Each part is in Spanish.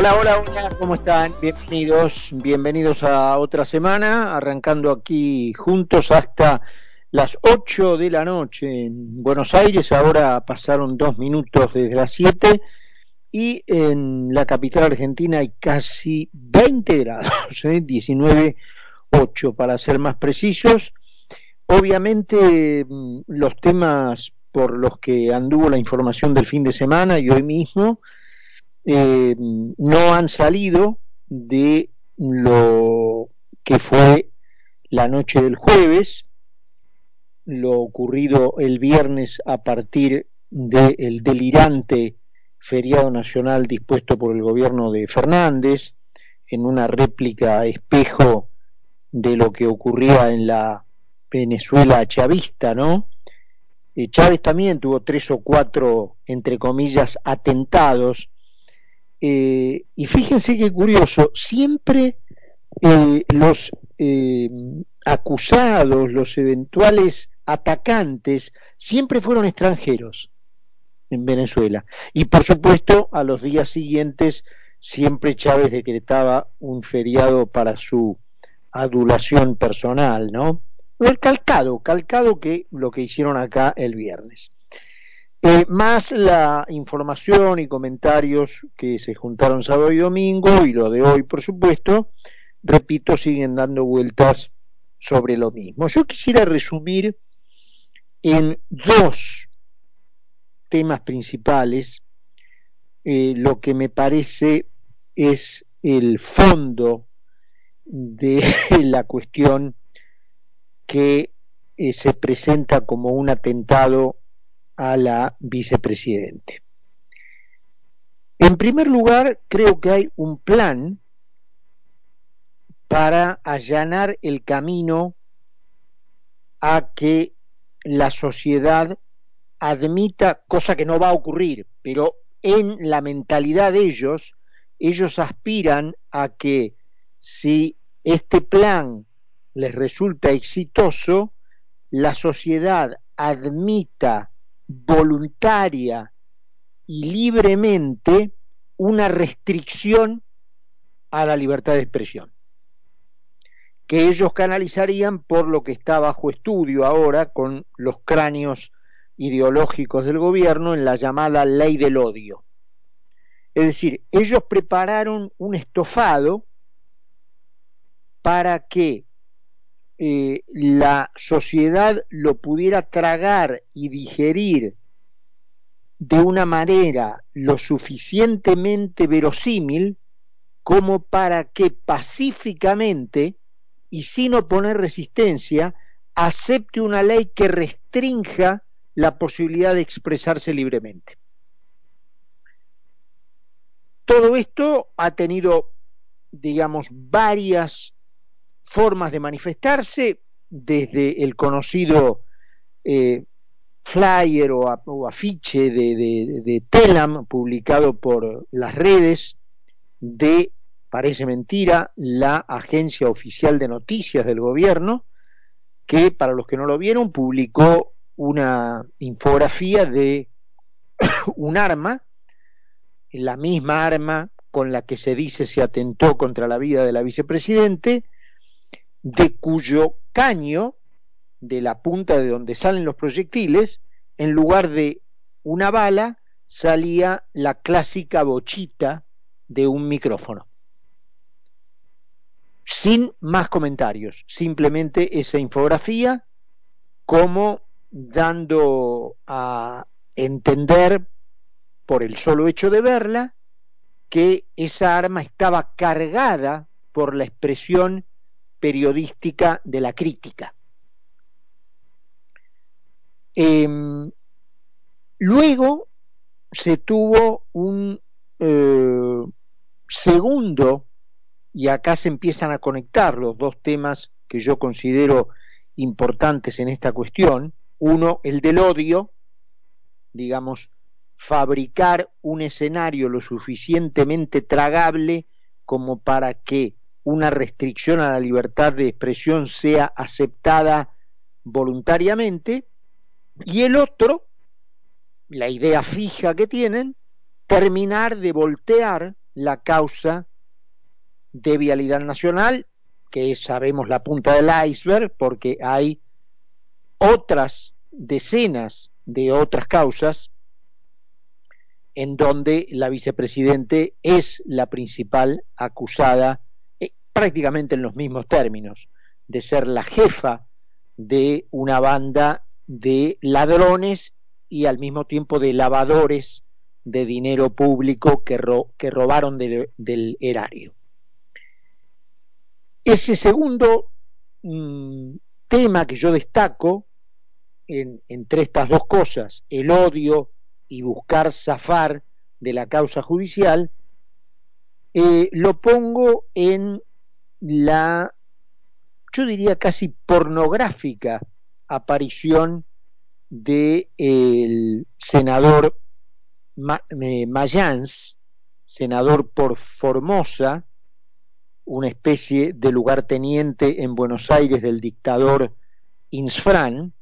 Hola, hola, hola, ¿cómo están? Bienvenidos, bienvenidos a otra semana, arrancando aquí juntos hasta las 8 de la noche en Buenos Aires, ahora pasaron dos minutos desde las 7 y en la capital argentina hay casi 20 grados, ¿eh? 19,8 para ser más precisos. Obviamente mm, los temas por los que anduvo la información del fin de semana y hoy mismo, eh, no han salido de lo que fue la noche del jueves, lo ocurrido el viernes a partir del delirante feriado nacional dispuesto por el gobierno de Fernández, en una réplica espejo de lo que ocurría en la Venezuela chavista, ¿no? Eh, Chávez también tuvo tres o cuatro, entre comillas, atentados eh, y fíjense qué curioso, siempre eh, los eh, acusados, los eventuales atacantes, siempre fueron extranjeros en Venezuela. Y por supuesto, a los días siguientes, siempre Chávez decretaba un feriado para su adulación personal, ¿no? El calcado, calcado que lo que hicieron acá el viernes. Eh, más la información y comentarios que se juntaron sábado y domingo y lo de hoy, por supuesto, repito, siguen dando vueltas sobre lo mismo. Yo quisiera resumir en dos temas principales eh, lo que me parece es el fondo de la cuestión que eh, se presenta como un atentado a la vicepresidente. En primer lugar, creo que hay un plan para allanar el camino a que la sociedad admita, cosa que no va a ocurrir, pero en la mentalidad de ellos, ellos aspiran a que si este plan les resulta exitoso, la sociedad admita voluntaria y libremente una restricción a la libertad de expresión, que ellos canalizarían por lo que está bajo estudio ahora con los cráneos ideológicos del gobierno en la llamada ley del odio. Es decir, ellos prepararon un estofado para que eh, la sociedad lo pudiera tragar y digerir de una manera lo suficientemente verosímil como para que pacíficamente y sin oponer resistencia acepte una ley que restrinja la posibilidad de expresarse libremente. Todo esto ha tenido, digamos, varias formas de manifestarse, desde el conocido eh, flyer o, afiche de, de, Telam publicado por las redes de, parece mentira, la agencia oficial de noticias del gobierno, que para los que no lo vieron publicó una infografía de un arma, la misma arma con la que se dice se atentó contra la vida de la vicepresidente, de cuyo caño, de la punta de donde salen los proyectiles, en lugar de una bala, salía la clásica bochita de un micrófono. Sin más comentarios, simplemente esa infografía como dando a entender, por el solo hecho de verla, que esa arma estaba cargada por la expresión periodística de la crítica. Eh, luego se tuvo un eh, segundo, y acá se empiezan a conectar los dos temas que yo considero importantes en esta cuestión. Uno, el del odio, digamos, fabricar un escenario lo suficientemente tragable como para que una restricción a la libertad de expresión sea aceptada voluntariamente, y el otro, la idea fija que tienen, terminar de voltear la causa de vialidad nacional, que sabemos la punta del iceberg, porque hay otras decenas de otras causas en donde la vicepresidente es la principal acusada, prácticamente en los mismos términos, de ser la jefa de una banda de ladrones y al mismo tiempo de lavadores de dinero público que, robaron del erario. Ese segundo mm, tema que yo destaco entre estas dos cosas, el odio y buscar zafar de la causa judicial, eh, lo pongo en la, yo diría casi pornográfica aparición del el senador Mayans, senador por Formosa, una especie de lugarteniente en Buenos Aires del dictador Insfran,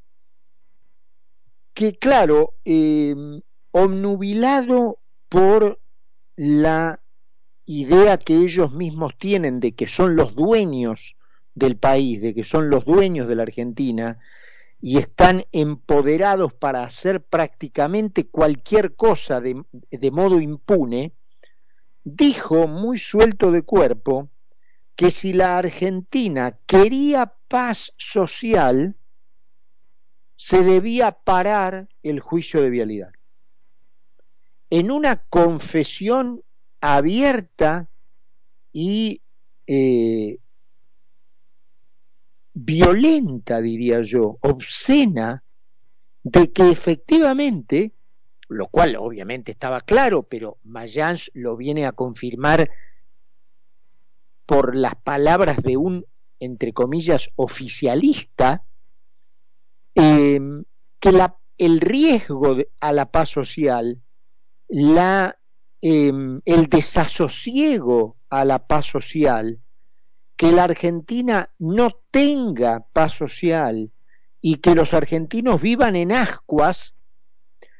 que claro, eh, omnubilado por la idea que ellos mismos tienen de que son los dueños del país, de que son los dueños de la Argentina, y están empoderados para hacer prácticamente cualquier cosa de, modo impune, dijo muy suelto de cuerpo que si la Argentina quería paz social, se debía parar el juicio de vialidad. En una confesión abierta y eh, violenta, diría yo, obscena, de que efectivamente, lo cual obviamente estaba claro, pero Mayans lo viene a confirmar por las palabras de un, entre comillas, oficialista, Em, que el riesgo a la paz social, la, em, el desasosiego a la paz social, que la Argentina no tenga paz social y que los argentinos vivan en ascuas,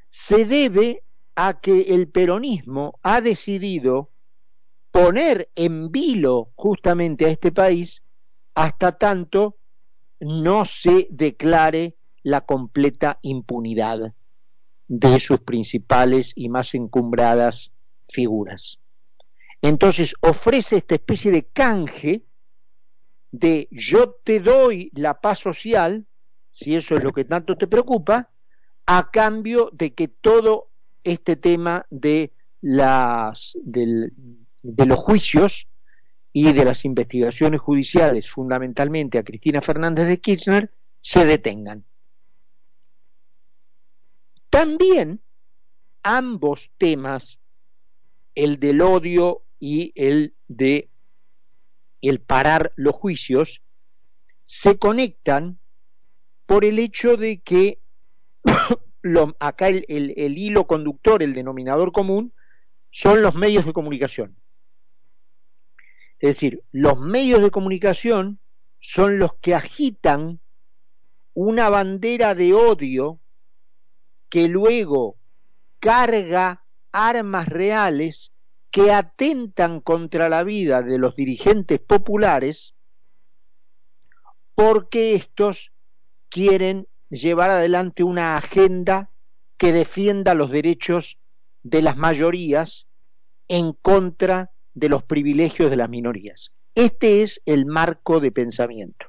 se debe a que el peronismo ha decidido poner en vilo justamente a este país hasta tanto no se declare la completa impunidad de sus principales y más encumbradas figuras. Entonces ofrece esta especie de canje de yo te doy la paz social, si eso es lo que tanto te preocupa, a cambio de que todo este tema de, las, de los juicios y de las investigaciones judiciales, fundamentalmente a Cristina Fernández de Kirchner, se detengan. También ambos temas, el del odio y el de el parar los juicios, se conectan por el hecho de que acá el, el hilo conductor, el denominador común, son los medios de comunicación. Es decir, los medios de comunicación son los que agitan una bandera de odio que luego carga armas reales que atentan contra la vida de los dirigentes populares porque estos quieren llevar adelante una agenda que defienda los derechos de las mayorías en contra de los privilegios de las minorías. Este es el marco de pensamiento.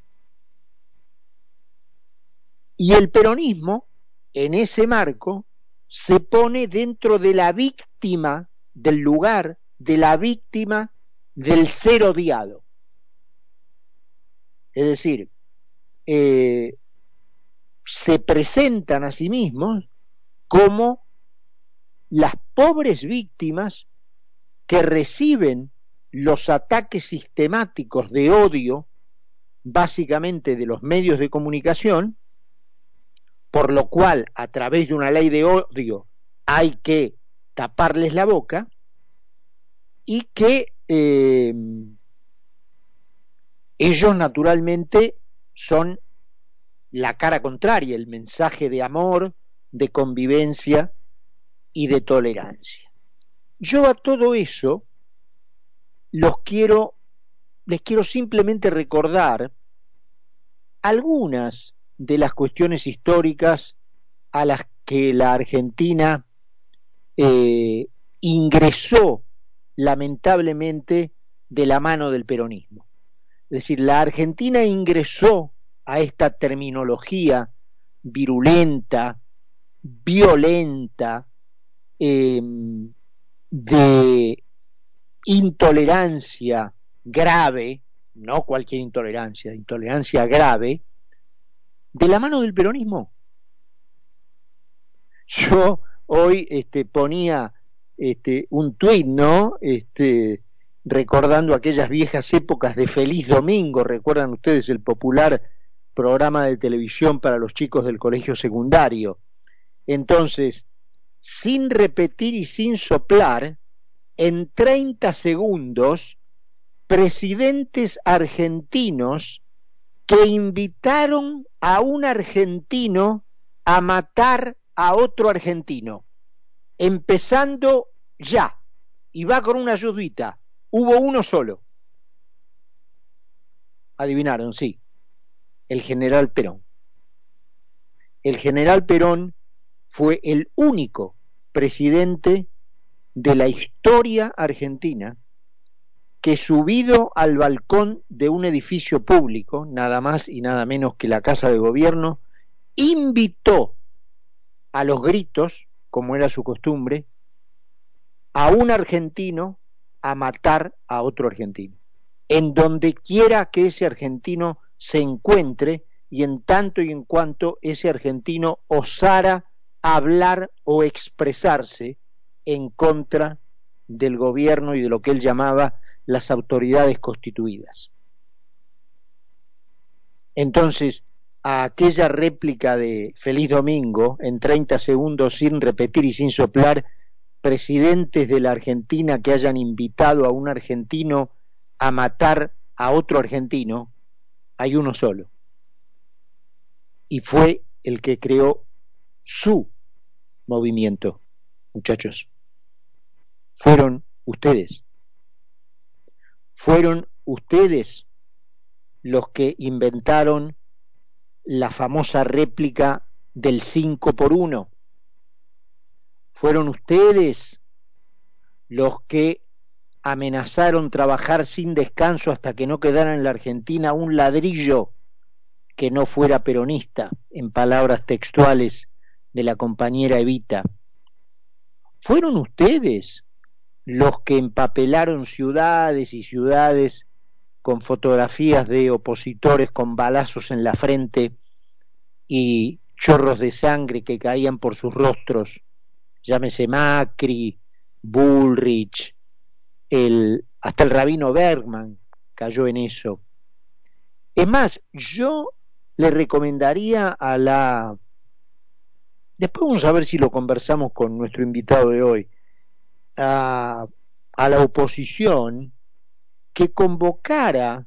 Y el peronismo en ese marco se pone dentro de la víctima del lugar, de la víctima del ser odiado. Es decir, eh, se presentan a sí mismos como las pobres víctimas que reciben los ataques sistemáticos de odio, básicamente de los medios de comunicación, por lo cual a través de una ley de odio hay que taparles la boca y que eh, ellos naturalmente son la cara contraria, el mensaje de amor, de convivencia y de tolerancia. Yo a todo eso los quiero, les quiero simplemente recordar algunas de las cuestiones históricas a las que la Argentina eh, ingresó lamentablemente de la mano del peronismo. Es decir, la Argentina ingresó a esta terminología virulenta, violenta, em, de intolerancia grave, no cualquier intolerancia, intolerancia grave, de la mano del peronismo. Yo hoy este, ponía este, un tuit, ¿no? Este, recordando aquellas viejas épocas de Feliz Domingo, recuerdan ustedes el popular programa de televisión para los chicos del colegio secundario. Entonces, sin repetir y sin soplar, en 30 segundos, presidentes argentinos que invitaron a un argentino a matar a otro argentino, empezando ya, y va con una ayudita, hubo uno solo. Adivinaron, sí, el general Perón. El general Perón fue el único presidente de la historia argentina que subido al balcón de un edificio público, nada más y nada menos que la Casa de Gobierno, invitó a los gritos, como era su costumbre, a un argentino a matar a otro argentino, en donde quiera que ese argentino se encuentre y en tanto y en cuanto ese argentino osara hablar o expresarse en contra del gobierno y de lo que él llamaba las autoridades constituidas. Entonces, a aquella réplica de Feliz Domingo, en 30 segundos sin repetir y sin soplar, presidentes de la Argentina que hayan invitado a un argentino a matar a otro argentino, hay uno solo. Y fue el que creó su movimiento, muchachos. Fueron ustedes. Fueron ustedes los que inventaron la famosa réplica del 5 por 1. Fueron ustedes los que amenazaron trabajar sin descanso hasta que no quedara en la Argentina un ladrillo que no fuera peronista, en palabras textuales de la compañera Evita. Fueron ustedes los que empapelaron ciudades y ciudades con fotografías de opositores con balazos en la frente y chorros de sangre que caían por sus rostros, llámese Macri, Bullrich, el, hasta el rabino Bergman cayó en eso. Es más, yo le recomendaría a la... Después vamos a ver si lo conversamos con nuestro invitado de hoy, a, la oposición que convocara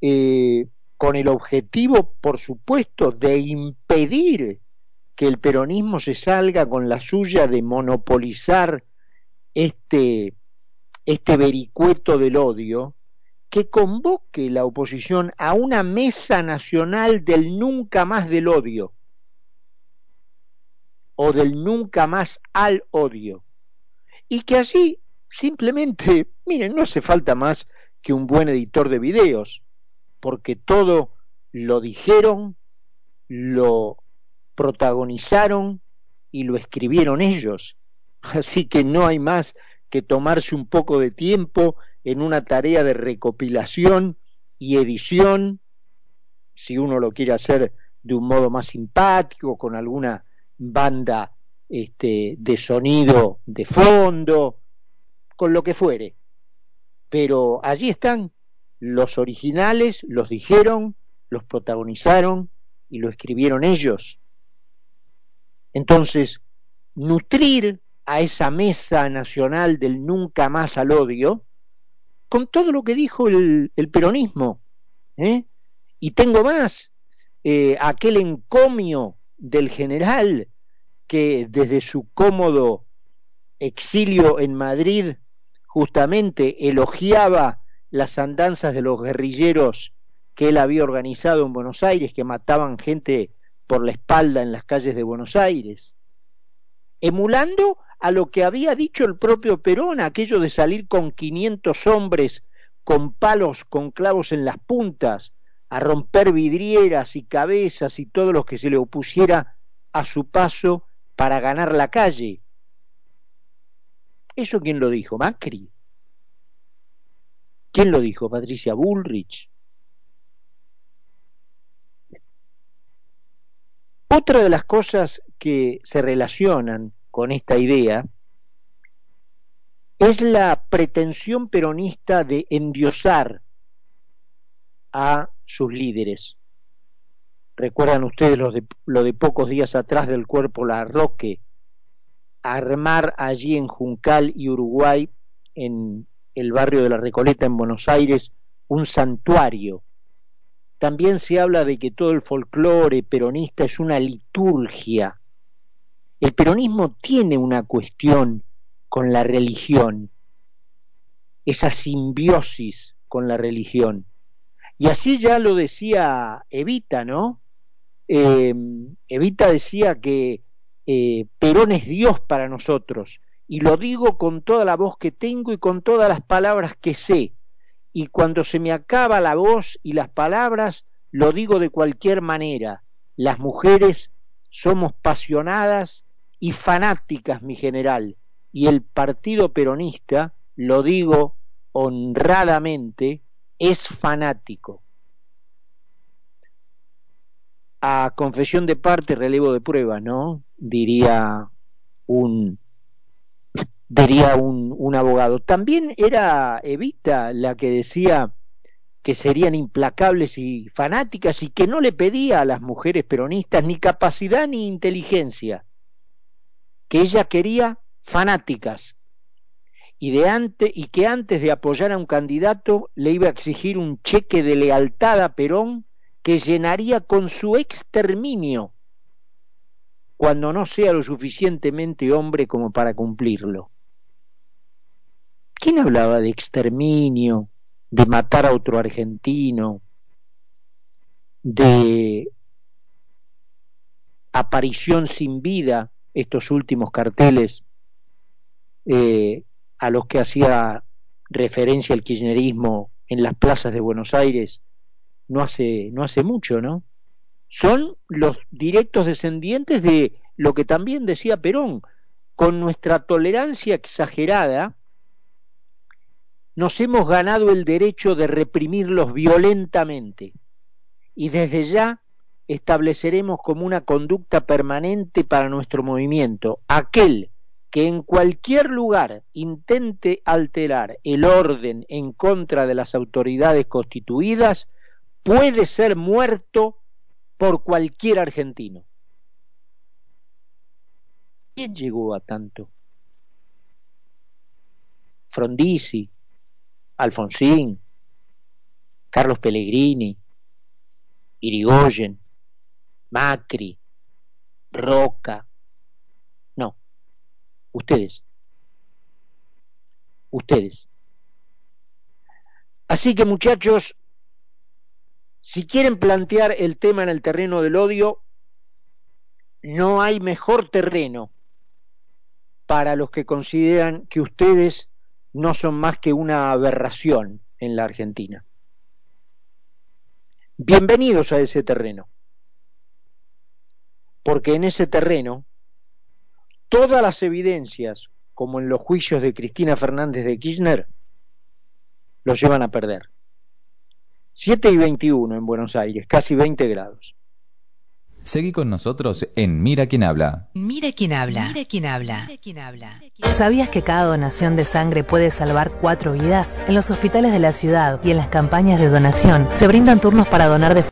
eh, con el objetivo, por supuesto, de impedir que el peronismo se salga con la suya de monopolizar este, este vericueto del odio, que convoque la oposición a una mesa nacional del nunca más del odio o del nunca más al odio y que allí simplemente, miren, no hace falta más que un buen editor de videos, porque todo lo dijeron, lo protagonizaron y lo escribieron ellos. Así que no hay más que tomarse un poco de tiempo en una tarea de recopilación y edición, si uno lo quiere hacer de un modo más simpático, con alguna banda este, de sonido de fondo, con lo que fuere. Pero allí están los originales, los dijeron, los protagonizaron y lo escribieron ellos. Entonces, nutrir a esa mesa nacional del nunca más al odio con todo lo que dijo el, peronismo. ¿eh? Y tengo más, eh, aquel encomio del general que desde su cómodo exilio en Madrid justamente elogiaba las andanzas de los guerrilleros que él había organizado en Buenos Aires, que mataban gente por la espalda en las calles de Buenos Aires, emulando a lo que había dicho el propio Perón, aquello de salir con 500 hombres con palos, con clavos en las puntas, a romper vidrieras y cabezas y todo lo que se le opusiera a su paso para ganar la calle. ¿Eso quién lo dijo? Macri. ¿Quién lo dijo? Patricia Bullrich. Otra de las cosas que se relacionan con esta idea es la pretensión peronista de endiosar a sus líderes. Recuerdan ustedes lo de, pocos días atrás del cuerpo La Roque, armar allí en Juncal y Uruguay, en el barrio de la Recoleta en Buenos Aires, un santuario. También se habla de que todo el folclore peronista es una liturgia. El peronismo tiene una cuestión con la religión, esa simbiosis con la religión. Y así ya lo decía Evita, ¿no? Eh, Evita decía que eh, Perón es Dios para nosotros, y lo digo con toda la voz que tengo y con todas las palabras que sé, y cuando se me acaba la voz y las palabras, lo digo de cualquier manera. Las mujeres somos pasionadas y fanáticas, mi general, y el Partido Peronista, lo digo honradamente, es fanático. A confesión de parte, relevo de prueba, ¿no? Diría un diría un, un abogado. También era Evita la que decía que serían implacables y fanáticas y que no le pedía a las mujeres peronistas ni capacidad ni inteligencia, que ella quería fanáticas, y, de antes, y que antes de apoyar a un candidato le iba a exigir un cheque de lealtad a Perón que llenaría con su exterminio cuando no sea lo suficientemente hombre como para cumplirlo. ¿Quién hablaba de exterminio, de matar a otro argentino, de aparición sin vida, estos últimos carteles eh, a los que hacía referencia el kirchnerismo en las plazas de Buenos Aires no hace, no hace mucho, ¿no? Son los directos descendientes de lo que también decía Perón, con nuestra tolerancia exagerada, nos hemos ganado el derecho de reprimirlos violentamente y desde ya estableceremos como una conducta permanente para nuestro movimiento aquel que en cualquier lugar intente alterar el orden en contra de las autoridades constituidas puede ser muerto por cualquier argentino. ¿Quién llegó a tanto? Frondizi, Alfonsín, Carlos Pellegrini, Irigoyen, Macri, Roca, Ustedes. Ustedes. Así que muchachos, si quieren plantear el tema en el terreno del odio, no hay mejor terreno para los que consideran que ustedes no son más que una aberración en la Argentina. Bienvenidos a ese terreno, porque en ese terreno todas las evidencias, como en los juicios de Cristina Fernández de Kirchner, los llevan a perder. 7 y 21 en Buenos Aires, casi 20 grados. Seguí con nosotros en Mira quién habla. Mira quién habla. Mira quién habla. ¿Sabías que cada donación de sangre puede salvar cuatro vidas? En los hospitales de la ciudad y en las campañas de donación se brindan turnos para donar de